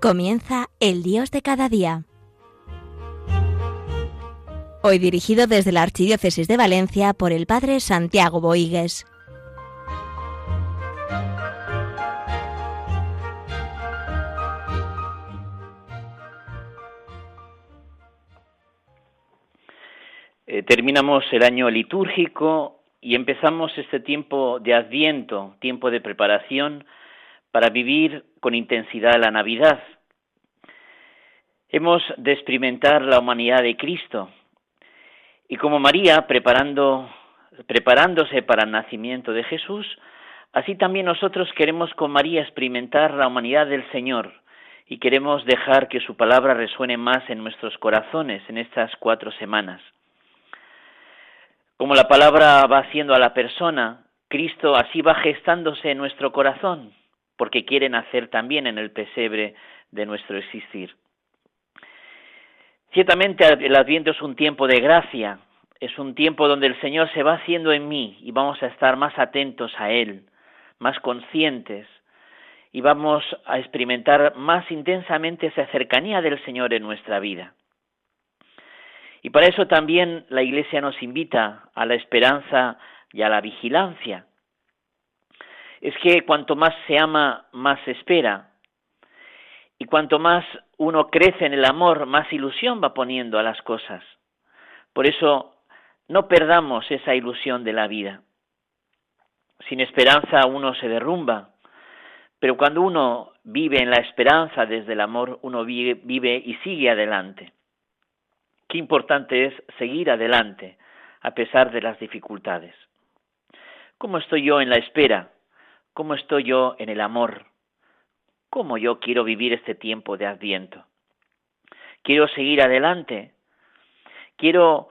Comienza El Dios de cada día. Hoy dirigido desde la Archidiócesis de Valencia por el Padre Santiago Boigues. Eh, terminamos el año litúrgico y empezamos este tiempo de adviento, tiempo de preparación para vivir con intensidad la Navidad. Hemos de experimentar la humanidad de Cristo y como María preparando, preparándose para el nacimiento de Jesús, así también nosotros queremos con María experimentar la humanidad del Señor y queremos dejar que su palabra resuene más en nuestros corazones en estas cuatro semanas. Como la palabra va haciendo a la persona, Cristo así va gestándose en nuestro corazón porque quiere nacer también en el pesebre de nuestro existir. Ciertamente el Adviento es un tiempo de gracia, es un tiempo donde el Señor se va haciendo en mí y vamos a estar más atentos a Él, más conscientes y vamos a experimentar más intensamente esa cercanía del Señor en nuestra vida. Y para eso también la Iglesia nos invita a la esperanza y a la vigilancia es que cuanto más se ama, más se espera. Y cuanto más uno crece en el amor, más ilusión va poniendo a las cosas. Por eso, no perdamos esa ilusión de la vida. Sin esperanza uno se derrumba, pero cuando uno vive en la esperanza desde el amor, uno vive, vive y sigue adelante. Qué importante es seguir adelante a pesar de las dificultades. ¿Cómo estoy yo en la espera? ¿Cómo estoy yo en el amor? ¿Cómo yo quiero vivir este tiempo de adviento? ¿Quiero seguir adelante? ¿Quiero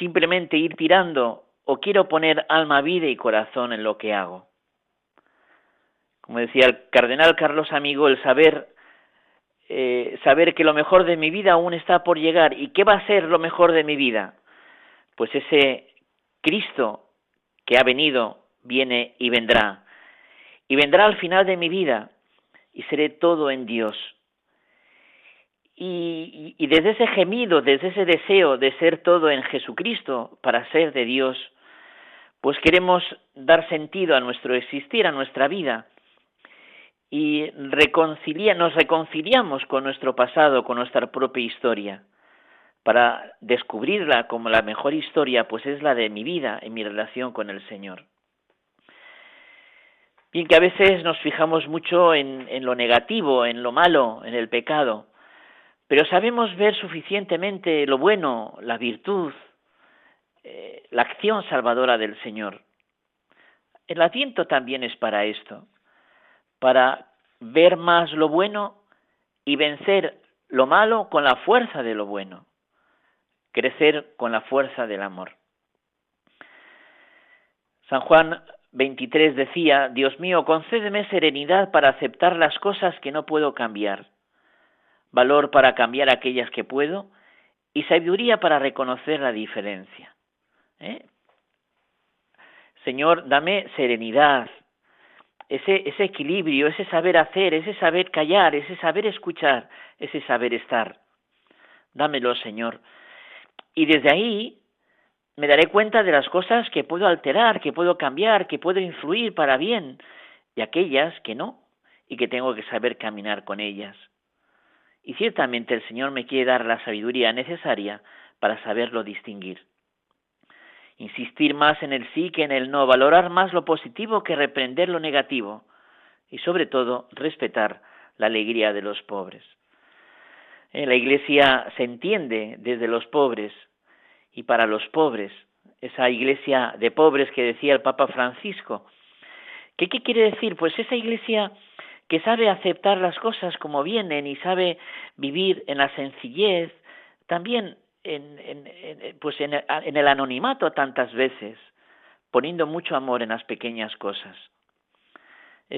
simplemente ir tirando o quiero poner alma, vida y corazón en lo que hago? Como decía el cardenal Carlos Amigo, el saber eh, saber que lo mejor de mi vida aún está por llegar. ¿Y qué va a ser lo mejor de mi vida? Pues ese Cristo que ha venido, viene y vendrá y vendrá al final de mi vida y seré todo en Dios. Y, y, desde ese gemido, desde ese deseo de ser todo en Jesucristo para ser de Dios, pues queremos dar sentido a nuestro existir, a nuestra vida. Y reconcilia, nos reconciliamos con nuestro pasado, con nuestra propia historia. Para descubrirla como la mejor historia, pues es la de mi vida en mi relación con el Señor. Bien que a veces nos fijamos mucho en, lo negativo, en lo malo, en el pecado, pero sabemos ver suficientemente lo bueno, la virtud, eh, la acción salvadora del Señor. El Adviento también es para esto, para ver más lo bueno y vencer lo malo con la fuerza de lo bueno, crecer con la fuerza del amor. San Juan 23 decía, Dios mío, concédeme serenidad para aceptar las cosas que no puedo cambiar, valor para cambiar aquellas que puedo y sabiduría para reconocer la diferencia. ¿Eh? Señor, dame serenidad, ese, ese equilibrio, ese saber hacer, ese saber callar, ese saber escuchar, ese saber estar. Dámelo, Señor. Y desde ahí me daré cuenta de las cosas que puedo alterar, que puedo cambiar, que puedo influir para bien, y aquellas que no, y que tengo que saber caminar con ellas. Y ciertamente el Señor me quiere dar la sabiduría necesaria para saberlo distinguir. Insistir más en el sí que en el no, valorar más lo positivo que reprender lo negativo, y sobre todo respetar la alegría de los pobres. En la Iglesia se entiende desde los pobres y para los pobres, esa iglesia de pobres que decía el Papa Francisco. ¿Qué, qué quiere decir? Pues esa iglesia que sabe aceptar las cosas como vienen y sabe vivir en la sencillez, también en, en, pues en, en el anonimato tantas veces, poniendo mucho amor en las pequeñas cosas.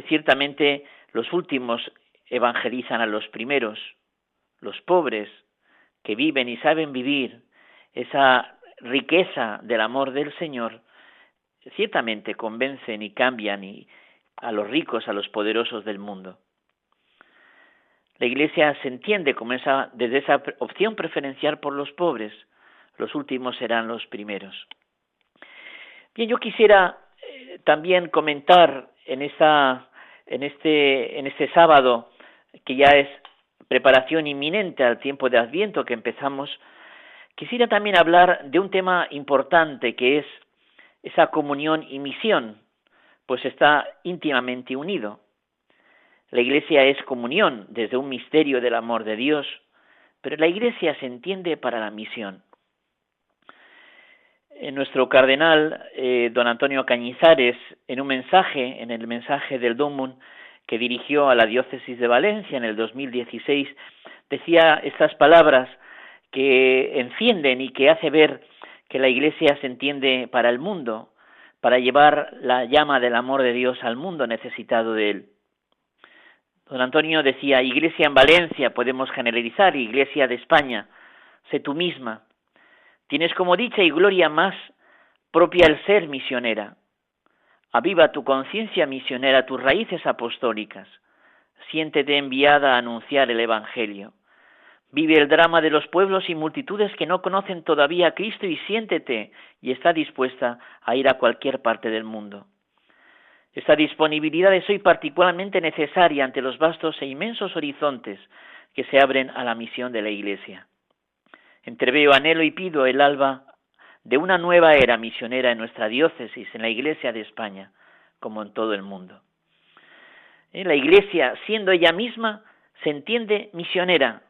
Ciertamente los últimos evangelizan a los primeros, los pobres que viven y saben vivir esa riqueza del amor del Señor, ciertamente convencen y cambian y a los ricos, a los poderosos del mundo. La Iglesia se entiende como esa, desde esa opción preferencial por los pobres. Los últimos serán los primeros. Bien, yo quisiera eh, también comentar en, esta, en, este, en este sábado, que ya es preparación inminente al tiempo de Adviento que empezamos, quisiera también hablar de un tema importante que es esa comunión y misión, pues está íntimamente unido. La Iglesia es comunión desde un misterio del amor de Dios, pero la Iglesia se entiende para la misión. Eh, nuestro cardenal, eh, don Antonio Cañizares, en un mensaje, en el mensaje del Domum que dirigió a la diócesis de Valencia en el 2016, decía estas palabras que encienden y que hace ver que la Iglesia se entiende para el mundo, para llevar la llama del amor de Dios al mundo necesitado de él. Don Antonio decía, Iglesia en Valencia, podemos generalizar, Iglesia de España, sé tú misma. Tienes como dicha y gloria más propia el ser misionera. Aviva tu conciencia misionera, tus raíces apostólicas. Siéntete enviada a anunciar el Evangelio. Vive el drama de los pueblos y multitudes que no conocen todavía a Cristo y siéntete y está dispuesta a ir a cualquier parte del mundo. Esta disponibilidad es hoy particularmente necesaria ante los vastos e inmensos horizontes que se abren a la misión de la Iglesia. Entreveo, anhelo y pido el alba de una nueva era misionera en nuestra diócesis, en la Iglesia de España, como en todo el mundo. La Iglesia, siendo ella misma, se entiende misionera.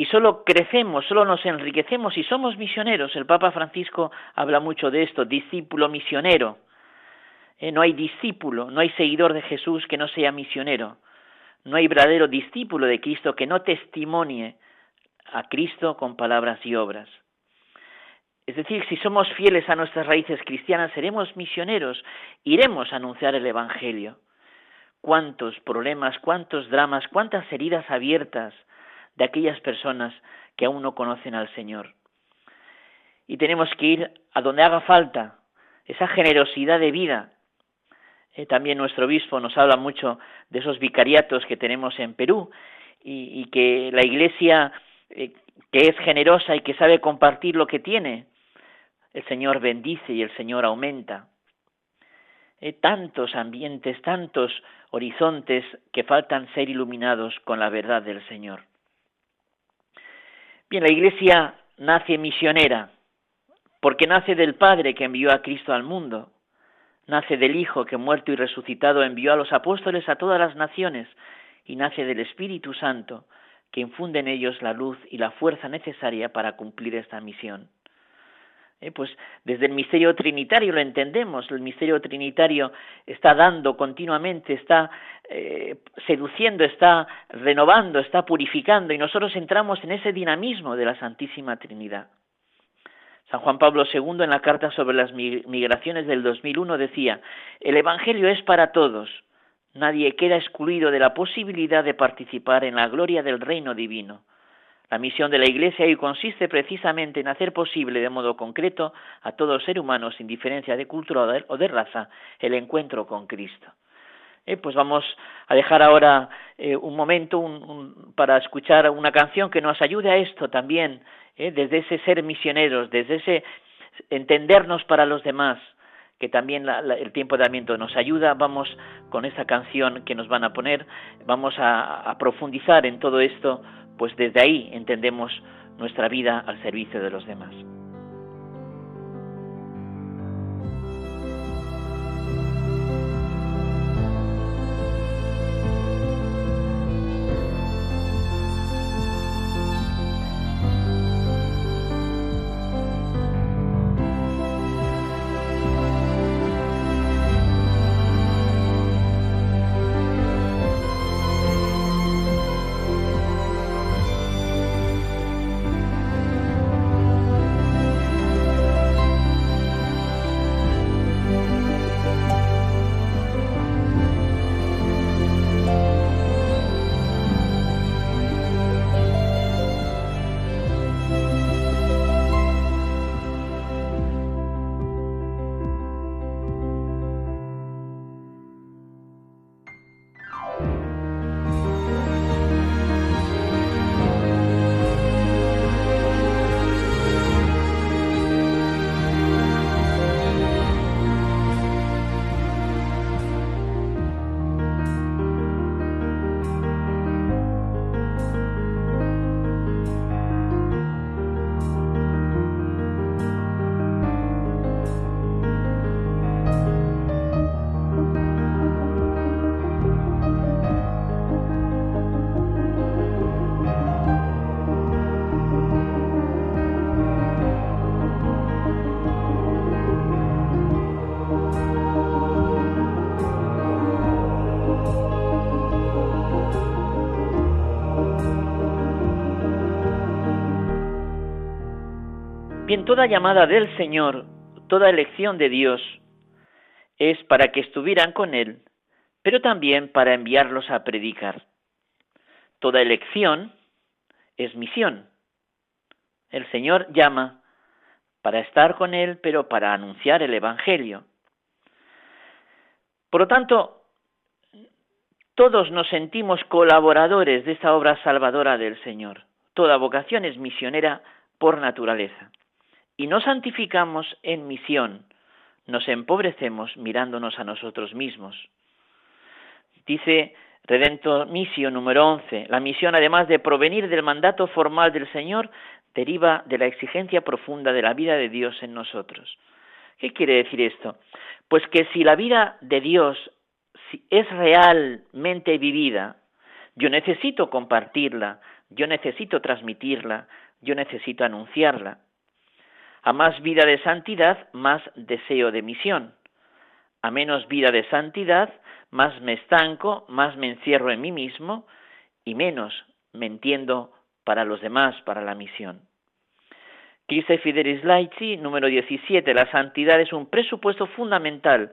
Y solo crecemos, solo nos enriquecemos y somos misioneros. El Papa Francisco habla mucho de esto, discípulo misionero. Eh, no hay discípulo, no hay seguidor de Jesús que no sea misionero. No hay verdadero discípulo de Cristo que no testimonie a Cristo con palabras y obras. Es decir, si somos fieles a nuestras raíces cristianas, seremos misioneros, iremos a anunciar el Evangelio. Cuántos problemas, cuántos dramas, cuántas heridas abiertas de aquellas personas que aún no conocen al Señor. Y tenemos que ir a donde haga falta, esa generosidad de vida eh, también nuestro obispo nos habla mucho de esos vicariatos que tenemos en Perú y, que la Iglesia, eh, que es generosa y que sabe compartir lo que tiene, el Señor bendice y el Señor aumenta. Eh, tantos ambientes, tantos horizontes que faltan ser iluminados con la verdad del Señor. Bien, la Iglesia nace misionera, porque nace del Padre que envió a Cristo al mundo nace del Hijo que muerto y resucitado envió a los apóstoles a todas las naciones, y nace del Espíritu Santo, que infunde en ellos la luz y la fuerza necesaria para cumplir esta misión. Eh, pues desde el misterio trinitario lo entendemos, el misterio trinitario está dando continuamente, está eh, seduciendo, está renovando, está purificando y nosotros entramos en ese dinamismo de la Santísima Trinidad. San Juan Pablo II en la carta sobre las migraciones del 2001 decía, el Evangelio es para todos, nadie queda excluido de la posibilidad de participar en la gloria del reino divino. La misión de la Iglesia hoy consiste precisamente en hacer posible de modo concreto a todo ser humano, sin diferencia de cultura o de raza, el encuentro con Cristo. Eh, pues vamos a dejar ahora eh, un momento para escuchar una canción que nos ayude a esto también, ¿eh? desde ese ser misioneros, desde ese entendernos para los demás, que también el tiempo de Adviento nos ayuda, vamos con esa canción que nos van a poner, vamos a profundizar en todo esto, pues desde ahí entendemos nuestra vida al servicio de los demás. Toda llamada del Señor, toda elección de Dios es para que estuvieran con Él, pero también para enviarlos a predicar. Toda elección es misión. El Señor llama para estar con Él, pero para anunciar el Evangelio. Por lo tanto, todos nos sentimos colaboradores de esta obra salvadora del Señor. Toda vocación es misionera por naturaleza. Y nos santificamos en misión, nos empobrecemos mirándonos a nosotros mismos. Dice Redento Misio número 11, la misión además de provenir del mandato formal del Señor, deriva de la exigencia profunda de la vida de Dios en nosotros. ¿Qué quiere decir esto? Pues que si la vida de Dios es realmente vivida, yo necesito compartirla, yo necesito transmitirla, yo necesito anunciarla. A más vida de santidad, más deseo de misión. A menos vida de santidad, más me estanco, más me encierro en mí mismo y menos me entiendo para los demás, para la misión. Dice Fidelis Laici, número 17, la santidad es un presupuesto fundamental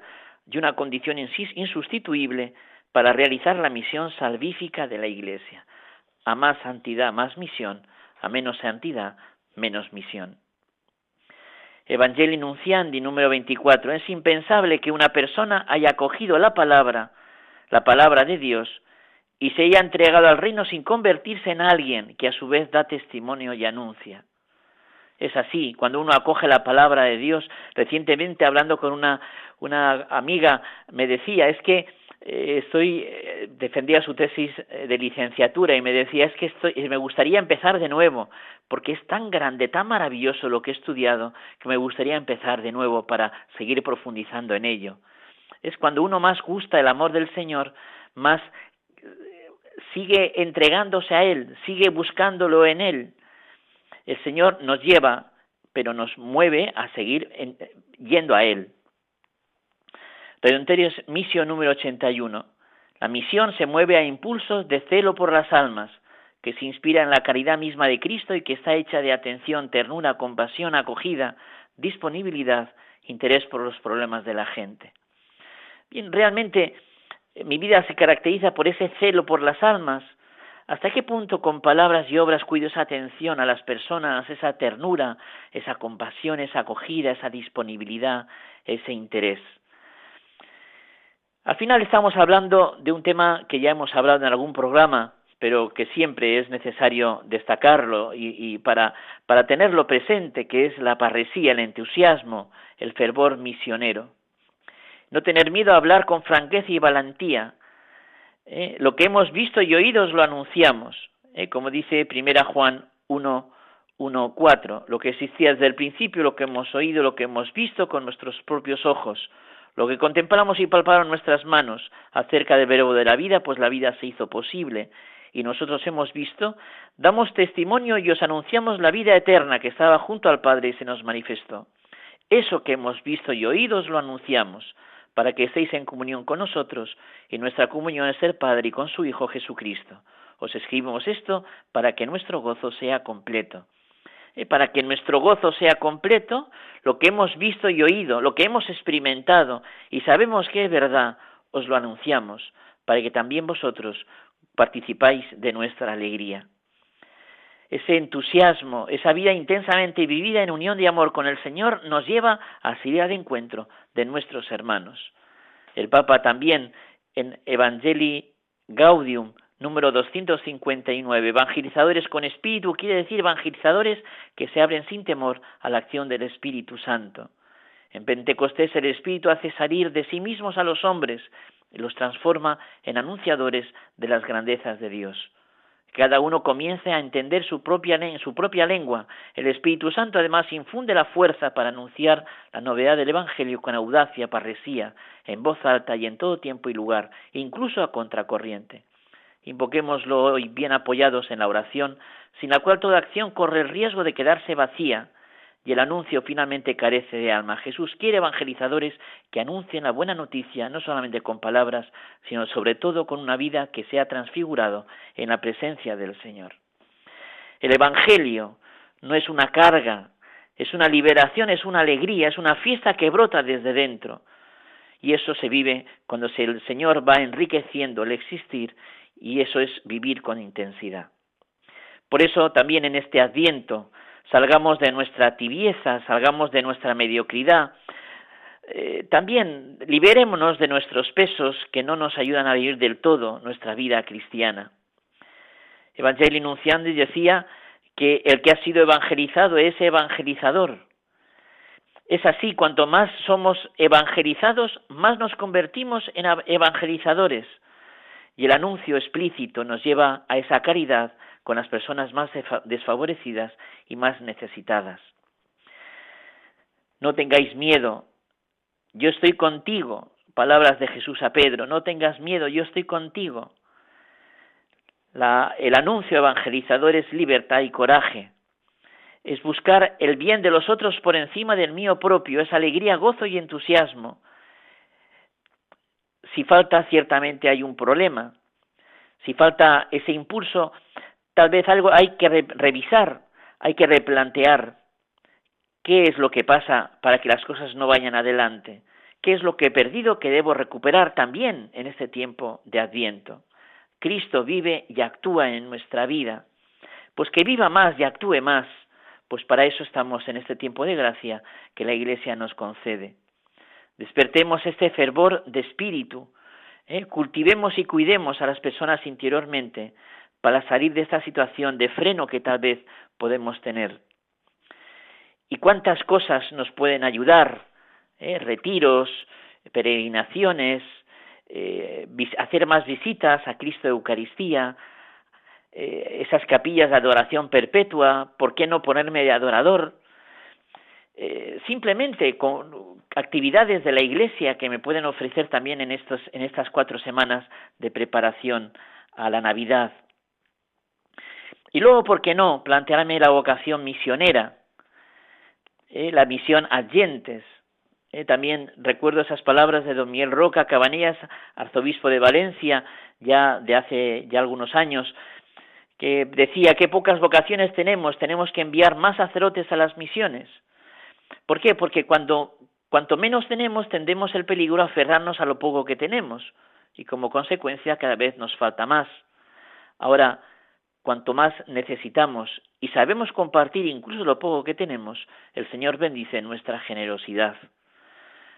y una condición insustituible para realizar la misión salvífica de la Iglesia. A más santidad, más misión, a menos santidad, menos misión. Evangelii Nunciandi, número 24. Es impensable que una persona haya cogido la palabra, la palabra de Dios, y se haya entregado al reino sin convertirse en alguien que a su vez da testimonio y anuncia. Es así, cuando uno acoge la palabra de Dios, recientemente hablando con una, una amiga me decía, es que estoy eh, defendía su tesis eh, de licenciatura y me decía es que estoy, me gustaría empezar de nuevo porque es tan grande, tan maravilloso lo que he estudiado que me gustaría empezar de nuevo para seguir profundizando en ello. Es cuando uno más gusta el amor del Señor, más sigue entregándose a Él, sigue buscándolo en Él. El Señor nos lleva, pero nos mueve a seguir yendo a Él. Redonterios Misión número 81. La misión se mueve a impulsos de celo por las almas, que se inspira en la caridad misma de Cristo y que está hecha de atención, ternura, compasión, acogida, disponibilidad, interés por los problemas de la gente. Bien, realmente eh, mi vida se caracteriza por ese celo por las almas. ¿Hasta qué punto con palabras y obras cuido esa atención a las personas, esa ternura, esa compasión, esa acogida, esa disponibilidad, ese interés? Al final estamos hablando de un tema que ya hemos hablado en algún programa, pero que siempre es necesario destacarlo y, para, para tenerlo presente, que es la parresía, el entusiasmo, el fervor misionero. No tener miedo a hablar con franqueza y valentía. ¿eh? Lo que hemos visto y oído lo anunciamos, ¿eh? como dice Primera Juan 1, 1, 4, lo que existía desde el principio, lo que hemos oído, lo que hemos visto con nuestros propios ojos, lo que contemplamos y palparon nuestras manos acerca del verbo de la vida, pues la vida se hizo posible y nosotros hemos visto, damos testimonio y os anunciamos la vida eterna que estaba junto al Padre y se nos manifestó. Eso que hemos visto y oído os lo anunciamos, para que estéis en comunión con nosotros, y nuestra comunión es el Padre y con su Hijo Jesucristo. Os escribimos esto para que nuestro gozo sea completo para que nuestro gozo sea completo, lo que hemos visto y oído, lo que hemos experimentado y sabemos que es verdad, os lo anunciamos, para que también vosotros participáis de nuestra alegría. Ese entusiasmo, esa vida intensamente vivida en unión de amor con el Señor nos lleva a salir al encuentro de nuestros hermanos. El Papa también en Evangelii Gaudium número 259. Evangelizadores con espíritu quiere decir evangelizadores que se abren sin temor a la acción del Espíritu Santo. En Pentecostés el Espíritu hace salir de sí mismos a los hombres y los transforma en anunciadores de las grandezas de Dios. Cada uno comience a entender su propia, su propia lengua. El Espíritu Santo además infunde la fuerza para anunciar la novedad del Evangelio con audacia, parresía, en voz alta y en todo tiempo y lugar, incluso a contracorriente. Invoquémoslo hoy bien apoyados en la oración, sin la cual toda acción corre el riesgo de quedarse vacía y el anuncio finalmente carece de alma. Jesús quiere evangelizadores que anuncien la buena noticia no solamente con palabras, sino sobre todo con una vida que sea transfigurado en la presencia del Señor. El Evangelio no es una carga Es una liberación, es una alegría, es una fiesta que brota desde dentro. Y eso se vive cuando el Señor va enriqueciendo el existir y eso es vivir con intensidad. Por eso también en este adviento salgamos de nuestra tibieza, salgamos de nuestra mediocridad, eh, también liberémonos de nuestros pesos que no nos ayudan a vivir del todo nuestra vida cristiana. Evangelio Nunciandi decía que el que ha sido evangelizado es evangelizador. Es así, cuanto más somos evangelizados, más nos convertimos en evangelizadores. Y el anuncio explícito nos lleva a esa caridad con las personas más desfavorecidas y más necesitadas. No tengáis miedo, yo estoy contigo. Palabras de Jesús a Pedro, no tengas miedo, yo estoy contigo. el anuncio evangelizador es libertad y coraje. Es buscar el bien de los otros por encima del mío propio, es alegría, gozo y entusiasmo. Si falta, ciertamente hay un problema. Si falta ese impulso, tal vez algo hay que revisar, hay que replantear qué es lo que pasa para que las cosas no vayan adelante, qué es lo que he perdido que debo recuperar también en este tiempo de adviento. Cristo vive y actúa en nuestra vida, pues que viva más y actúe más, pues para eso estamos en este tiempo de gracia que la Iglesia nos concede. Despertemos este fervor de espíritu, ¿eh? cultivemos y cuidemos a las personas interiormente para salir de esta situación de freno que tal vez podemos tener y cuántas cosas nos pueden ayudar, ¿eh? retiros, peregrinaciones, eh, hacer más visitas a Cristo de Eucaristía, esas capillas de adoración perpetua, ¿por qué no ponerme de adorador? Simplemente con actividades de la Iglesia que me pueden ofrecer también en, estos, en estas cuatro semanas de preparación a la Navidad. Y luego, ¿por qué no?, plantearme la vocación misionera, eh, la misión Allentes. Eh, también recuerdo esas palabras de don Miguel Roca Cabanillas, arzobispo de Valencia, ya de hace ya algunos años, que decía que pocas vocaciones tenemos, tenemos que enviar más sacerdotes a las misiones. ¿Por qué? Porque cuando cuanto menos tenemos, tendemos el peligro a aferrarnos a lo poco que tenemos y como consecuencia cada vez nos falta más. Ahora, cuanto más necesitamos y sabemos compartir incluso lo poco que tenemos, el Señor bendice nuestra generosidad.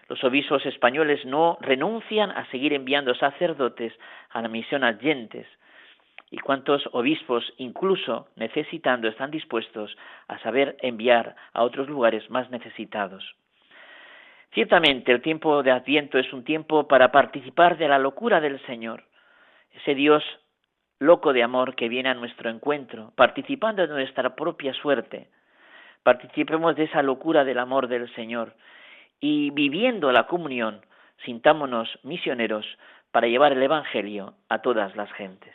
Los obispos españoles no renuncian a seguir enviando sacerdotes a la misión adyentes. ¿Y cuántos obispos, incluso necesitando, están dispuestos a saber enviar a otros lugares más necesitados? Ciertamente el tiempo de Adviento es un tiempo para participar de la locura del Señor, ese Dios loco de amor que viene a nuestro encuentro, participando de nuestra propia suerte. Participemos de esa locura del amor del Señor y viviendo la comunión, sintámonos misioneros para llevar el Evangelio a todas las gentes.